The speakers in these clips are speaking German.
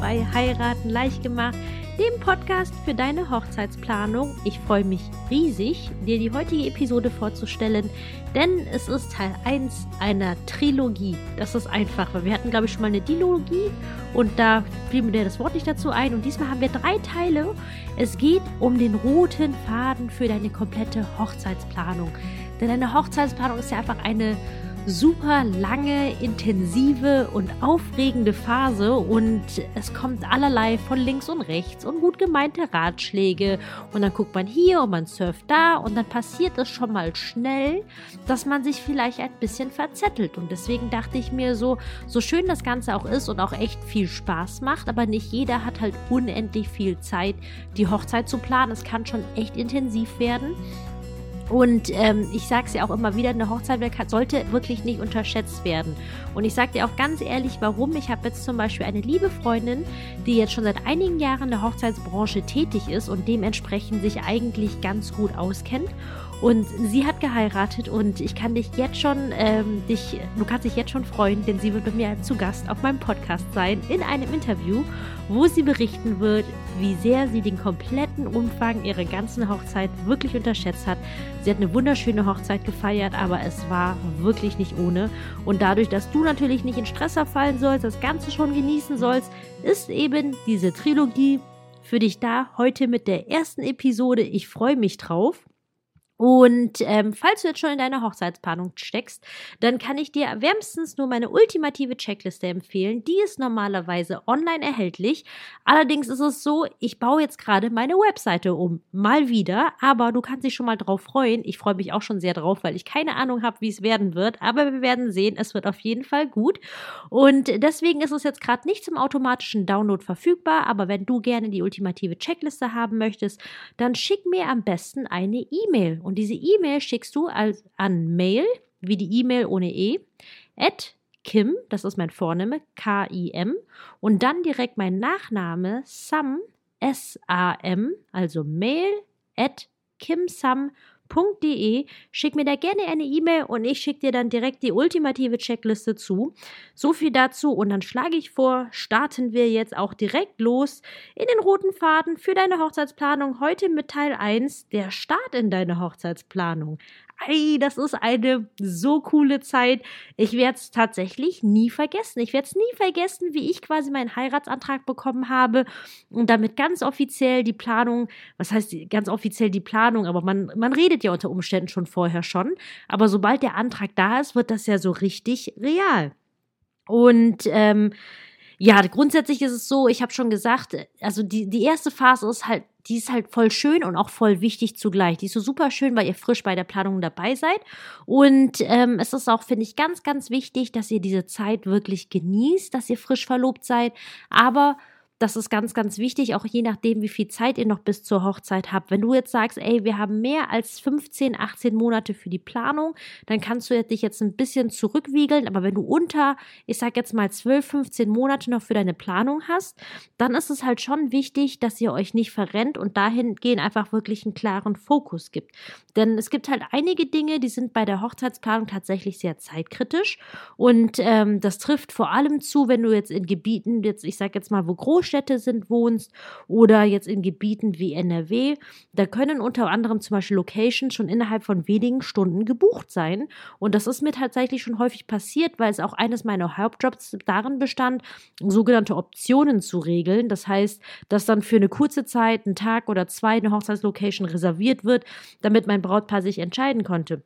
bei Heiraten leicht gemacht, dem Podcast für deine Hochzeitsplanung. Ich freue mich riesig, dir die heutige Episode vorzustellen, denn es ist Teil 1 einer Trilogie. Das ist einfach, weil wir hatten, glaube ich, schon mal eine Dilogie und da fiel mir das Wort nicht dazu ein. Und diesmal haben wir drei Teile. Es geht um den roten Faden für deine komplette Hochzeitsplanung. Denn eine Hochzeitsplanung ist ja einfach eine super lange, intensive und aufregende Phase und es kommt allerlei von links und rechts und gut gemeinte Ratschläge und dann guckt man hier und man surft da und dann passiert es schon mal schnell, dass man sich vielleicht ein bisschen verzettelt und deswegen dachte ich mir so, so schön das Ganze auch ist und auch echt viel Spaß macht, aber nicht jeder hat halt unendlich viel Zeit, die Hochzeit zu planen. Es kann schon echt intensiv werden. Und ähm, ich sage es ja auch immer wieder, eine Hochzeit sollte wirklich nicht unterschätzt werden. Und ich sage dir auch ganz ehrlich, warum. Ich habe jetzt zum Beispiel eine liebe Freundin, die jetzt schon seit einigen Jahren in der Hochzeitsbranche tätig ist und dementsprechend sich eigentlich ganz gut auskennt. Und sie hat geheiratet und ich kann dich jetzt schon, ähm, dich, du kannst dich jetzt schon freuen, denn sie wird bei mir zu Gast auf meinem Podcast sein in einem Interview, wo sie berichten wird, wie sehr sie den kompletten Umfang ihrer ganzen Hochzeit wirklich unterschätzt hat. Sie hat eine wunderschöne Hochzeit gefeiert, aber es war wirklich nicht ohne. Und dadurch, dass du natürlich nicht in Stress verfallen sollst, das Ganze schon genießen sollst, ist eben diese Trilogie für dich da heute mit der ersten Episode. Ich freue mich drauf. Und ähm, falls du jetzt schon in deiner Hochzeitsplanung steckst, dann kann ich dir wärmstens nur meine ultimative Checkliste empfehlen. Die ist normalerweise online erhältlich. Allerdings ist es so, ich baue jetzt gerade meine Webseite um. Mal wieder. Aber du kannst dich schon mal drauf freuen. Ich freue mich auch schon sehr drauf, weil ich keine Ahnung habe, wie es werden wird. Aber wir werden sehen, es wird auf jeden Fall gut. Und deswegen ist es jetzt gerade nicht zum automatischen Download verfügbar. Aber wenn du gerne die ultimative Checkliste haben möchtest, dann schick mir am besten eine E-Mail. Und diese E-Mail schickst du als, an Mail, wie die E-Mail ohne E, at Kim, das ist mein Vorname, K-I-M, und dann direkt mein Nachname, Sam, S-A-M, also Mail at kimsam.com www.ecom.de. Schick mir da gerne eine E-Mail und ich schicke dir dann direkt die ultimative Checkliste zu. So viel dazu und dann schlage ich vor, starten wir jetzt auch direkt los in den roten Faden für deine Hochzeitsplanung. Heute mit Teil 1, der Start in deine Hochzeitsplanung. Ey, das ist eine so coole Zeit. Ich werde es tatsächlich nie vergessen. Ich werde es nie vergessen, wie ich quasi meinen Heiratsantrag bekommen habe und damit ganz offiziell die Planung, was heißt ganz offiziell die Planung, aber man, man redet ja unter Umständen schon vorher schon. Aber sobald der Antrag da ist, wird das ja so richtig real. Und ähm, ja, grundsätzlich ist es so, ich habe schon gesagt, also die, die erste Phase ist halt die ist halt voll schön und auch voll wichtig zugleich. Die ist so super schön, weil ihr frisch bei der Planung dabei seid. Und ähm, es ist auch, finde ich, ganz, ganz wichtig, dass ihr diese Zeit wirklich genießt, dass ihr frisch verlobt seid. Aber das ist ganz, ganz wichtig, auch je nachdem, wie viel Zeit ihr noch bis zur Hochzeit habt. Wenn du jetzt sagst, ey, wir haben mehr als 15, 18 Monate für die Planung, dann kannst du dich jetzt ein bisschen zurückwiegeln. Aber wenn du unter, ich sag jetzt mal 12, 15 Monate noch für deine Planung hast, dann ist es halt schon wichtig, dass ihr euch nicht verrennt und dahingehend einfach wirklich einen klaren Fokus gibt. Denn es gibt halt einige Dinge, die sind bei der Hochzeitsplanung tatsächlich sehr zeitkritisch. Und ähm, das trifft vor allem zu, wenn du jetzt in Gebieten, jetzt, ich sag jetzt mal, wo groß Großstädte sind, wohnst oder jetzt in Gebieten wie NRW, da können unter anderem zum Beispiel Locations schon innerhalb von wenigen Stunden gebucht sein. Und das ist mir tatsächlich schon häufig passiert, weil es auch eines meiner Hauptjobs darin bestand, sogenannte Optionen zu regeln. Das heißt, dass dann für eine kurze Zeit, einen Tag oder zwei, eine Hochzeitslocation reserviert wird, damit mein Brautpaar sich entscheiden konnte.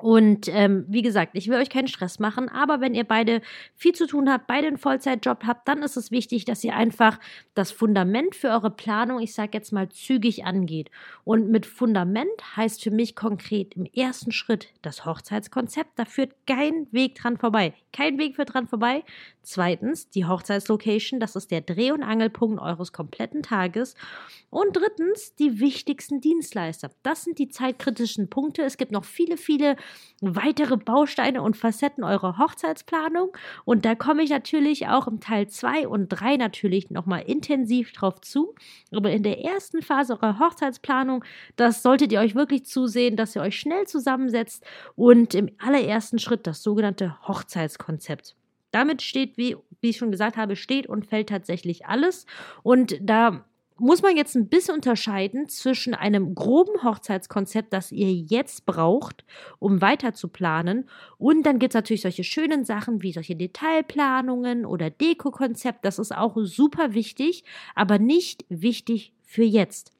Und ähm, wie gesagt, ich will euch keinen Stress machen, aber wenn ihr beide viel zu tun habt, beide einen Vollzeitjob habt, dann ist es wichtig, dass ihr einfach das Fundament für eure Planung, ich sage jetzt mal, zügig angeht. Und mit Fundament heißt für mich konkret im ersten Schritt das Hochzeitskonzept. Da führt kein Weg dran vorbei. Kein Weg führt dran vorbei. Zweitens die Hochzeitslocation, das ist der Dreh- und Angelpunkt eures kompletten Tages. Und drittens die wichtigsten Dienstleister. Das sind die zeitkritischen Punkte. Es gibt noch viele, viele weitere Bausteine und Facetten eurer Hochzeitsplanung. Und da komme ich natürlich auch im Teil 2 und 3 natürlich nochmal intensiv drauf zu. Aber in der ersten Phase eurer Hochzeitsplanung, das solltet ihr euch wirklich zusehen, dass ihr euch schnell zusammensetzt und im allerersten Schritt das sogenannte Hochzeitskonzept. Damit steht, wie wie ich schon gesagt habe, steht und fällt tatsächlich alles. Und da muss man jetzt ein bisschen unterscheiden zwischen einem groben Hochzeitskonzept, das ihr jetzt braucht, um weiter zu planen. Und dann gibt es natürlich solche schönen Sachen wie solche Detailplanungen oder Dekokonzept. Das ist auch super wichtig, aber nicht wichtig für jetzt.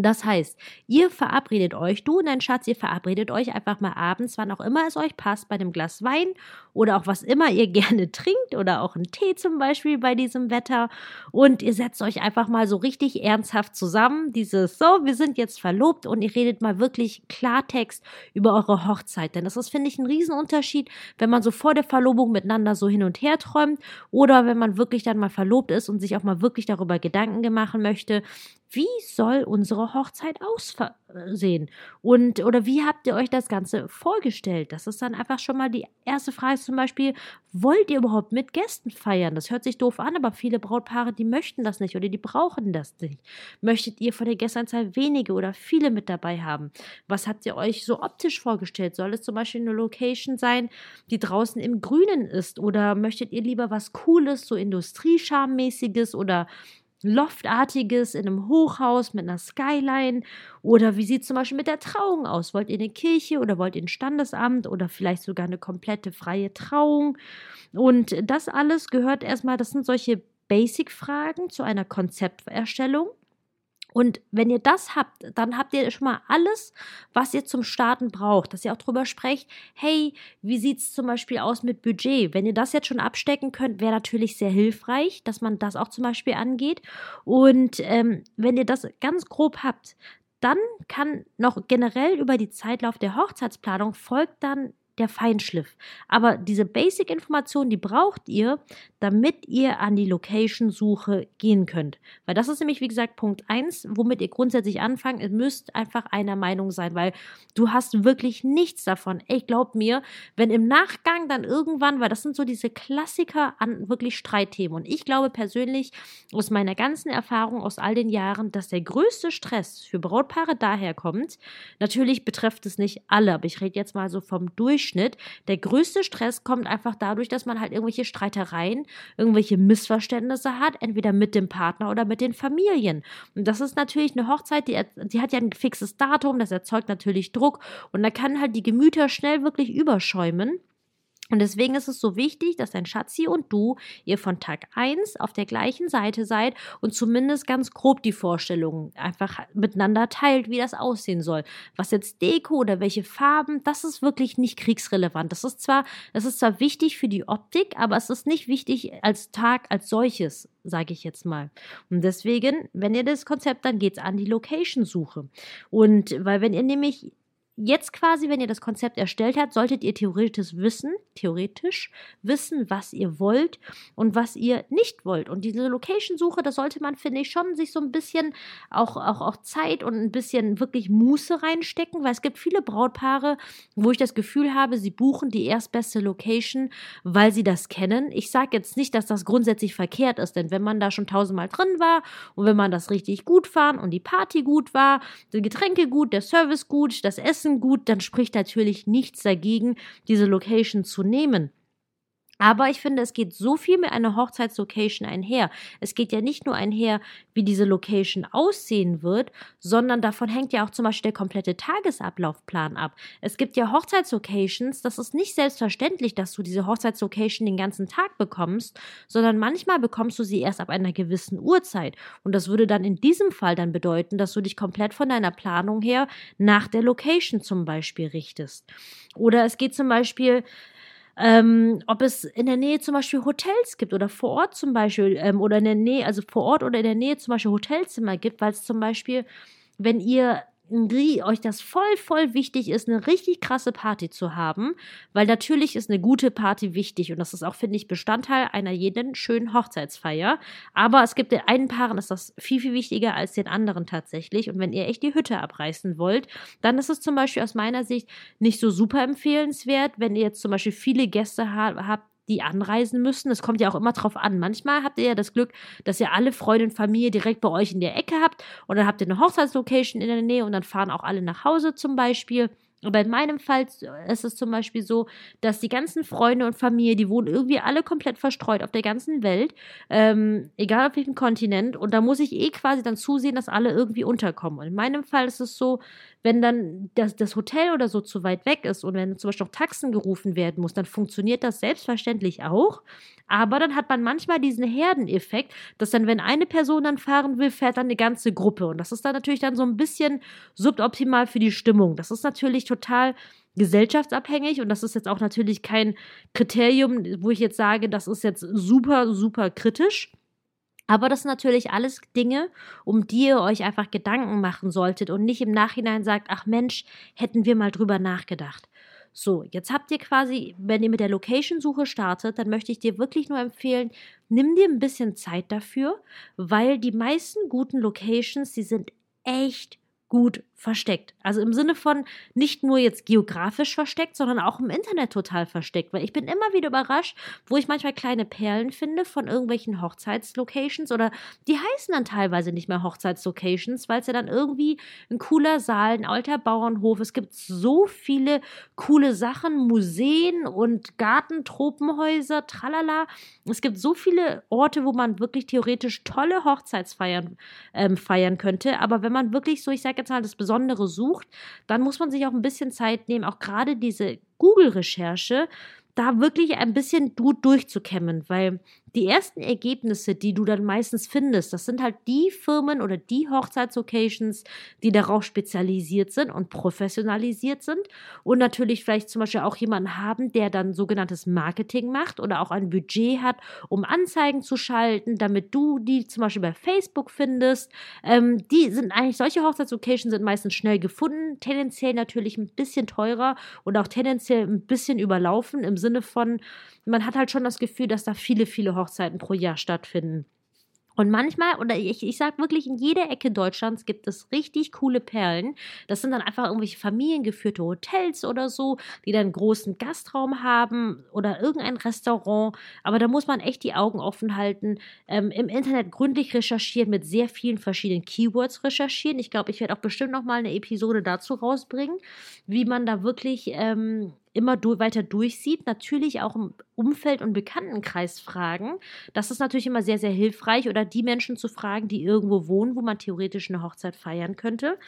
Das heißt, ihr verabredet euch, du und dein Schatz, ihr verabredet euch einfach mal abends, wann auch immer es euch passt, bei einem Glas Wein oder auch was immer ihr gerne trinkt oder auch einen Tee zum Beispiel bei diesem Wetter. Und ihr setzt euch einfach mal so richtig ernsthaft zusammen. Dieses, so, wir sind jetzt verlobt und ihr redet mal wirklich Klartext über eure Hochzeit. Denn das ist, finde ich, ein Riesenunterschied, wenn man so vor der Verlobung miteinander so hin und her träumt oder wenn man wirklich dann mal verlobt ist und sich auch mal wirklich darüber Gedanken machen möchte, wie soll unsere Hochzeit aussehen? Und, oder wie habt ihr euch das Ganze vorgestellt? Das ist dann einfach schon mal die erste Frage zum Beispiel, wollt ihr überhaupt mit Gästen feiern? Das hört sich doof an, aber viele Brautpaare, die möchten das nicht oder die brauchen das nicht. Möchtet ihr von der Gästanzahl wenige oder viele mit dabei haben? Was habt ihr euch so optisch vorgestellt? Soll es zum Beispiel eine Location sein, die draußen im Grünen ist? Oder möchtet ihr lieber was Cooles, so Industriescharmmäßiges oder Loftartiges in einem Hochhaus mit einer Skyline? Oder wie sieht es zum Beispiel mit der Trauung aus? Wollt ihr eine Kirche oder wollt ihr ein Standesamt oder vielleicht sogar eine komplette freie Trauung? Und das alles gehört erstmal, das sind solche Basic-Fragen zu einer Konzepterstellung. Und wenn ihr das habt, dann habt ihr schon mal alles, was ihr zum Starten braucht. Dass ihr auch drüber sprecht, hey, wie sieht es zum Beispiel aus mit Budget? Wenn ihr das jetzt schon abstecken könnt, wäre natürlich sehr hilfreich, dass man das auch zum Beispiel angeht. Und ähm, wenn ihr das ganz grob habt, dann kann noch generell über die Zeitlauf der Hochzeitsplanung folgt dann der Feinschliff. Aber diese Basic-Information, die braucht ihr, damit ihr an die Location-Suche gehen könnt. Weil das ist nämlich, wie gesagt, Punkt 1, womit ihr grundsätzlich anfangt. Ihr müsst einfach einer Meinung sein, weil du hast wirklich nichts davon. Ey, glaub mir, wenn im Nachgang dann irgendwann, weil das sind so diese Klassiker an wirklich Streitthemen. Und ich glaube persönlich aus meiner ganzen Erfahrung aus all den Jahren, dass der größte Stress für Brautpaare daherkommt. Natürlich betrifft es nicht alle, aber ich rede jetzt mal so vom Durchschnitt Durchschnitt. Der größte Stress kommt einfach dadurch, dass man halt irgendwelche Streitereien, irgendwelche Missverständnisse hat, entweder mit dem Partner oder mit den Familien. Und das ist natürlich eine Hochzeit, die, die hat ja ein fixes Datum, das erzeugt natürlich Druck und da kann halt die Gemüter schnell wirklich überschäumen. Und deswegen ist es so wichtig, dass dein Schatzi und du ihr von Tag 1 auf der gleichen Seite seid und zumindest ganz grob die Vorstellungen einfach miteinander teilt, wie das aussehen soll. Was jetzt Deko oder welche Farben, das ist wirklich nicht kriegsrelevant. Das ist zwar, das ist zwar wichtig für die Optik, aber es ist nicht wichtig als Tag als solches, sage ich jetzt mal. Und deswegen, wenn ihr das Konzept, dann geht's an die Location-Suche. Und weil wenn ihr nämlich jetzt quasi, wenn ihr das Konzept erstellt habt, solltet ihr theoretisch wissen, theoretisch wissen, was ihr wollt und was ihr nicht wollt. Und diese Location-Suche, das sollte man, finde ich, schon sich so ein bisschen auch, auch, auch Zeit und ein bisschen wirklich Muße reinstecken, weil es gibt viele Brautpaare, wo ich das Gefühl habe, sie buchen die erstbeste Location, weil sie das kennen. Ich sage jetzt nicht, dass das grundsätzlich verkehrt ist, denn wenn man da schon tausendmal drin war und wenn man das richtig gut fand und die Party gut war, die Getränke gut, der Service gut, das Essen Essen gut, dann spricht natürlich nichts dagegen, diese Location zu nehmen. Aber ich finde, es geht so viel mit einer Hochzeitslocation einher. Es geht ja nicht nur einher, wie diese Location aussehen wird, sondern davon hängt ja auch zum Beispiel der komplette Tagesablaufplan ab. Es gibt ja Hochzeitslocations, das ist nicht selbstverständlich, dass du diese Hochzeitslocation den ganzen Tag bekommst, sondern manchmal bekommst du sie erst ab einer gewissen Uhrzeit. Und das würde dann in diesem Fall dann bedeuten, dass du dich komplett von deiner Planung her nach der Location zum Beispiel richtest. Oder es geht zum Beispiel, ähm, ob es in der Nähe zum Beispiel Hotels gibt oder vor Ort zum Beispiel ähm, oder in der Nähe, also vor Ort oder in der Nähe zum Beispiel Hotelzimmer gibt, weil es zum Beispiel, wenn ihr euch das voll, voll wichtig ist, eine richtig krasse Party zu haben, weil natürlich ist eine gute Party wichtig und das ist auch, finde ich, Bestandteil einer jeden schönen Hochzeitsfeier. Aber es gibt den einen Paaren, ist das viel, viel wichtiger als den anderen tatsächlich. Und wenn ihr echt die Hütte abreißen wollt, dann ist es zum Beispiel aus meiner Sicht nicht so super empfehlenswert, wenn ihr jetzt zum Beispiel viele Gäste habt, die anreisen müssen. Es kommt ja auch immer drauf an. Manchmal habt ihr ja das Glück, dass ihr alle Freunde und Familie direkt bei euch in der Ecke habt und dann habt ihr eine Hochzeitslocation in der Nähe und dann fahren auch alle nach Hause zum Beispiel. Aber in meinem Fall ist es zum Beispiel so, dass die ganzen Freunde und Familie, die wohnen irgendwie alle komplett verstreut auf der ganzen Welt, ähm, egal auf welchem Kontinent. Und da muss ich eh quasi dann zusehen, dass alle irgendwie unterkommen. Und in meinem Fall ist es so, wenn dann das, das Hotel oder so zu weit weg ist und wenn zum Beispiel noch Taxen gerufen werden muss, dann funktioniert das selbstverständlich auch. Aber dann hat man manchmal diesen Herdeneffekt, dass dann, wenn eine Person dann fahren will, fährt dann eine ganze Gruppe. Und das ist dann natürlich dann so ein bisschen suboptimal für die Stimmung. Das ist natürlich total gesellschaftsabhängig und das ist jetzt auch natürlich kein Kriterium, wo ich jetzt sage, das ist jetzt super, super kritisch. Aber das sind natürlich alles Dinge, um die ihr euch einfach Gedanken machen solltet und nicht im Nachhinein sagt, ach Mensch, hätten wir mal drüber nachgedacht. So, jetzt habt ihr quasi, wenn ihr mit der Location-Suche startet, dann möchte ich dir wirklich nur empfehlen, nimm dir ein bisschen Zeit dafür, weil die meisten guten Locations, die sind echt gut versteckt. Also im Sinne von nicht nur jetzt geografisch versteckt, sondern auch im Internet total versteckt. Weil ich bin immer wieder überrascht, wo ich manchmal kleine Perlen finde von irgendwelchen Hochzeitslocations oder die heißen dann teilweise nicht mehr Hochzeitslocations, weil es ja dann irgendwie ein cooler Saal, ein alter Bauernhof. Es gibt so viele coole Sachen, Museen und Gartentropenhäuser, tralala. Es gibt so viele Orte, wo man wirklich theoretisch tolle Hochzeitsfeiern ähm, feiern könnte. Aber wenn man wirklich so, ich sage jetzt mal, das Besondere sucht, dann muss man sich auch ein bisschen Zeit nehmen, auch gerade diese Google-Recherche, da wirklich ein bisschen gut durchzukämmen, weil die ersten Ergebnisse, die du dann meistens findest, das sind halt die Firmen oder die Hochzeitslocations, die darauf spezialisiert sind und professionalisiert sind und natürlich vielleicht zum Beispiel auch jemanden haben, der dann sogenanntes Marketing macht oder auch ein Budget hat, um Anzeigen zu schalten, damit du die zum Beispiel bei Facebook findest. Ähm, die sind eigentlich, solche Hochzeitslocations sind meistens schnell gefunden, tendenziell natürlich ein bisschen teurer und auch tendenziell ein bisschen überlaufen im Sinne von, man hat halt schon das Gefühl, dass da viele, viele Hochzeiten pro Jahr stattfinden. Und manchmal, oder ich, ich sage wirklich, in jeder Ecke Deutschlands gibt es richtig coole Perlen. Das sind dann einfach irgendwelche familiengeführte Hotels oder so, die dann einen großen Gastraum haben oder irgendein Restaurant. Aber da muss man echt die Augen offen halten. Ähm, Im Internet gründlich recherchieren, mit sehr vielen verschiedenen Keywords recherchieren. Ich glaube, ich werde auch bestimmt noch mal eine Episode dazu rausbringen, wie man da wirklich ähm, immer du weiter durchsieht. Natürlich auch im Umfeld- und Bekanntenkreis fragen. Das ist natürlich immer sehr, sehr hilfreich. Oder die Menschen zu fragen, die irgendwo wohnen, wo man theoretisch eine Hochzeit feiern könnte.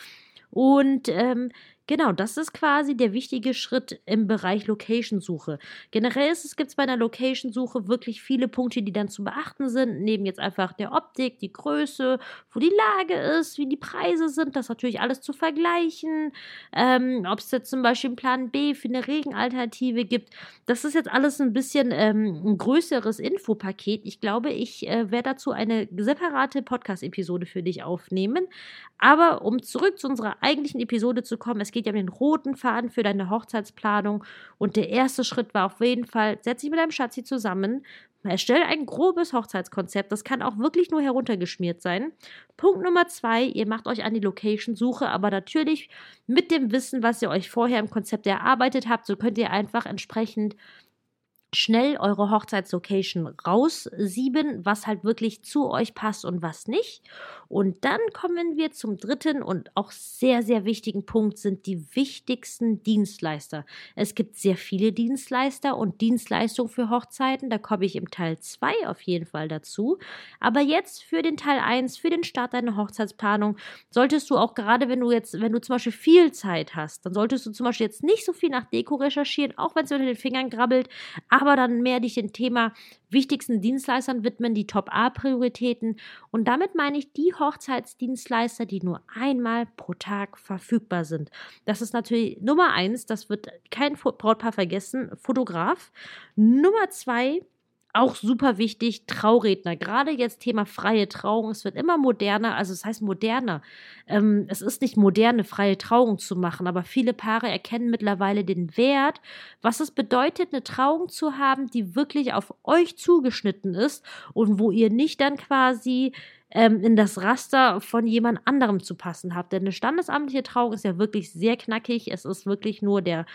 Und ähm, Genau, das ist quasi der wichtige Schritt im Bereich Location-Suche. Generell gibt es bei einer Location-Suche wirklich viele Punkte, die dann zu beachten sind. Neben jetzt einfach der Optik, die Größe, wo die Lage ist, wie die Preise sind, das natürlich alles zu vergleichen. Ähm, Ob es jetzt zum Beispiel einen Plan B für eine Regenalternative gibt. Das ist jetzt alles ein bisschen ähm, ein größeres Infopaket. Ich glaube, ich äh, werde dazu eine separate Podcast-Episode für dich aufnehmen. Aber um zurück zu unserer eigentlichen Episode zu kommen, es geht ja um den roten Faden für deine Hochzeitsplanung. Und der erste Schritt war auf jeden Fall, setz dich mit deinem Schatzi zusammen, erstell ein grobes Hochzeitskonzept. Das kann auch wirklich nur heruntergeschmiert sein. Punkt Nummer zwei, ihr macht euch an die Location-Suche, aber natürlich mit dem Wissen, was ihr euch vorher im Konzept erarbeitet habt, so könnt ihr einfach entsprechend schnell eure Hochzeitslocation raussieben, was halt wirklich zu euch passt und was nicht. Und dann kommen wir zum dritten und auch sehr, sehr wichtigen Punkt, sind die wichtigsten Dienstleister. Es gibt sehr viele Dienstleister und Dienstleistungen für Hochzeiten. Da komme ich im Teil 2 auf jeden Fall dazu. Aber jetzt für den Teil 1, für den Start deiner Hochzeitsplanung, solltest du auch gerade, wenn du jetzt, wenn du zum Beispiel viel Zeit hast, dann solltest du zum Beispiel jetzt nicht so viel nach Deko recherchieren, auch wenn es unter den Fingern grabbelt, aber dann mehr dich dem Thema wichtigsten Dienstleistern widmen, die Top-A-Prioritäten. Und damit meine ich die Hochzeitsdienstleister, die nur einmal pro Tag verfügbar sind. Das ist natürlich Nummer eins, das wird kein Brautpaar vergessen, Fotograf. Nummer zwei, auch super wichtig, Trauredner. Gerade jetzt Thema freie Trauung. Es wird immer moderner, also es heißt moderner. Ähm, es ist nicht moderne, freie Trauung zu machen, aber viele Paare erkennen mittlerweile den Wert, was es bedeutet, eine Trauung zu haben, die wirklich auf euch zugeschnitten ist und wo ihr nicht dann quasi ähm, in das Raster von jemand anderem zu passen habt. Denn eine standesamtliche Trauung ist ja wirklich sehr knackig. Es ist wirklich nur der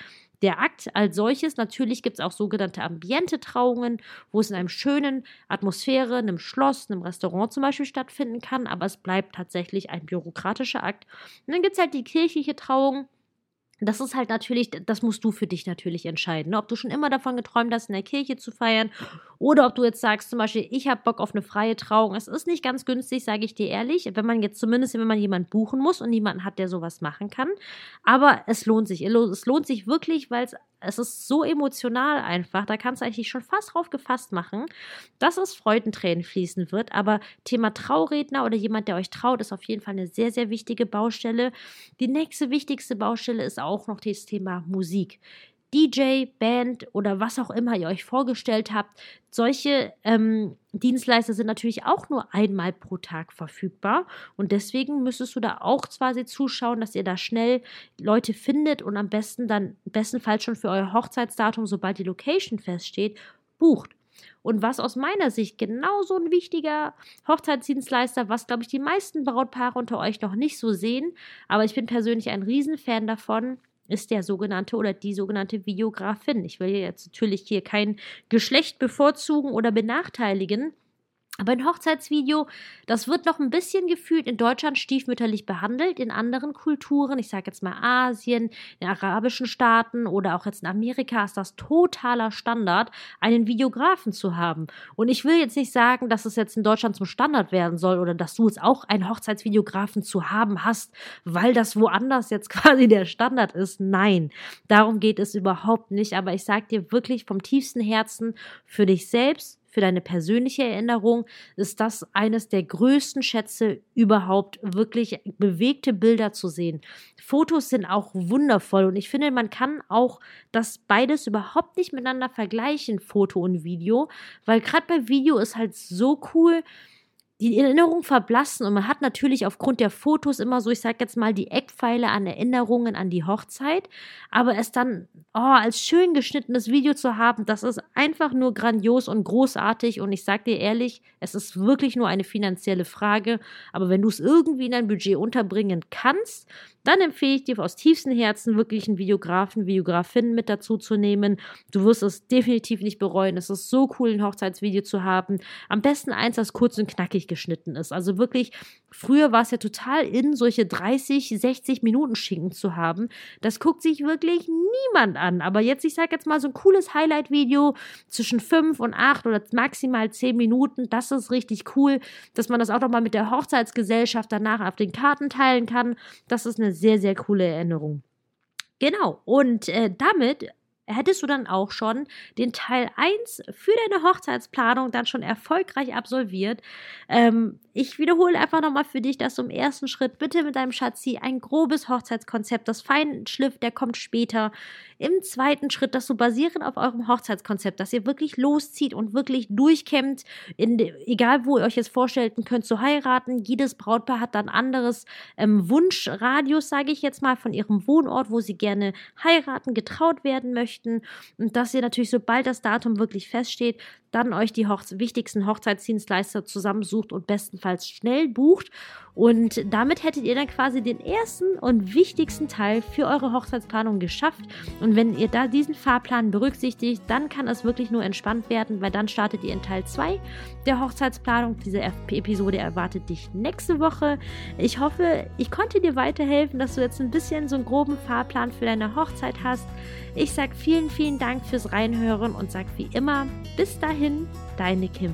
der Akt als solches, natürlich gibt es auch sogenannte Ambiente-Trauungen, wo es in einem schönen Atmosphäre, einem Schloss, einem Restaurant zum Beispiel stattfinden kann, aber es bleibt tatsächlich ein bürokratischer Akt. Und dann gibt es halt die kirchliche Trauung, das ist halt natürlich, das musst du für dich natürlich entscheiden. Ne? Ob du schon immer davon geträumt hast, in der Kirche zu feiern oder ob du jetzt sagst, zum Beispiel, ich habe Bock auf eine freie Trauung. Es ist nicht ganz günstig, sage ich dir ehrlich, wenn man jetzt zumindest, wenn man jemanden buchen muss und niemanden hat, der sowas machen kann. Aber es lohnt sich. Es lohnt sich wirklich, weil es es ist so emotional einfach. Da kannst du eigentlich schon fast drauf gefasst machen, dass es Freudentränen fließen wird. Aber Thema Trauredner oder jemand, der euch traut, ist auf jeden Fall eine sehr, sehr wichtige Baustelle. Die nächste wichtigste Baustelle ist auch noch das Thema Musik. DJ, Band oder was auch immer ihr euch vorgestellt habt. Solche ähm, Dienstleister sind natürlich auch nur einmal pro Tag verfügbar und deswegen müsstest du da auch quasi zuschauen, dass ihr da schnell Leute findet und am besten dann bestenfalls schon für euer Hochzeitsdatum, sobald die Location feststeht, bucht. Und was aus meiner Sicht genauso ein wichtiger Hochzeitsdienstleister, was glaube ich die meisten Brautpaare unter euch noch nicht so sehen, aber ich bin persönlich ein Riesenfan davon, ist der sogenannte oder die sogenannte Videografin. Ich will jetzt natürlich hier kein Geschlecht bevorzugen oder benachteiligen, aber ein Hochzeitsvideo, das wird noch ein bisschen gefühlt in Deutschland stiefmütterlich behandelt, in anderen Kulturen, ich sage jetzt mal Asien, in arabischen Staaten oder auch jetzt in Amerika ist das totaler Standard, einen Videografen zu haben. Und ich will jetzt nicht sagen, dass es jetzt in Deutschland zum Standard werden soll oder dass du jetzt auch einen Hochzeitsvideografen zu haben hast, weil das woanders jetzt quasi der Standard ist. Nein, darum geht es überhaupt nicht. Aber ich sage dir wirklich vom tiefsten Herzen, für dich selbst, für deine persönliche Erinnerung ist das eines der größten Schätze überhaupt, wirklich bewegte Bilder zu sehen. Fotos sind auch wundervoll und ich finde, man kann auch das beides überhaupt nicht miteinander vergleichen, Foto und Video, weil gerade bei Video ist halt so cool, die Erinnerungen verblassen und man hat natürlich aufgrund der Fotos immer so, ich sag jetzt mal, die Eckpfeile an Erinnerungen an die Hochzeit, aber es dann oh, als schön geschnittenes Video zu haben, das ist einfach nur grandios und großartig und ich sag dir ehrlich, es ist wirklich nur eine finanzielle Frage, aber wenn du es irgendwie in dein Budget unterbringen kannst, dann empfehle ich dir aus tiefstem Herzen wirklich einen Videografen, Videografin mit dazu zu nehmen. Du wirst es definitiv nicht bereuen. Es ist so cool, ein Hochzeitsvideo zu haben. Am besten eins, das kurz und knackig geschnitten ist. Also wirklich, früher war es ja total in, solche 30, 60 Minuten Schinken zu haben. Das guckt sich wirklich niemand an. Aber jetzt, ich sage jetzt mal so ein cooles Highlight-Video zwischen 5 und 8 oder maximal 10 Minuten. Das ist richtig cool, dass man das auch nochmal mit der Hochzeitsgesellschaft danach auf den Karten teilen kann. Das ist eine sehr, sehr coole Erinnerung. Genau, und äh, damit hättest du dann auch schon den Teil 1 für deine Hochzeitsplanung dann schon erfolgreich absolviert. Ähm, ich wiederhole einfach nochmal für dich, dass du im ersten Schritt bitte mit deinem Schatzi ein grobes Hochzeitskonzept, das Feinschliff, der kommt später. Im zweiten Schritt, dass du basierend auf eurem Hochzeitskonzept, dass ihr wirklich loszieht und wirklich durchkämmt, in, egal wo ihr euch jetzt vorstellen könnt zu heiraten. Jedes Brautpaar hat dann anderes ähm, Wunschradius, sage ich jetzt mal, von ihrem Wohnort, wo sie gerne heiraten, getraut werden möchten. Und dass ihr natürlich, sobald das Datum wirklich feststeht, dann euch die Hoch wichtigsten Hochzeitsdienstleister zusammensucht und bestenfalls schnell bucht. Und damit hättet ihr dann quasi den ersten und wichtigsten Teil für eure Hochzeitsplanung geschafft. Und wenn ihr da diesen Fahrplan berücksichtigt, dann kann es wirklich nur entspannt werden, weil dann startet ihr in Teil 2 der Hochzeitsplanung. Diese Episode erwartet dich nächste Woche. Ich hoffe, ich konnte dir weiterhelfen, dass du jetzt ein bisschen so einen groben Fahrplan für deine Hochzeit hast. Ich sage vielen, vielen Dank fürs Reinhören und sage wie immer, bis dahin, deine Kim.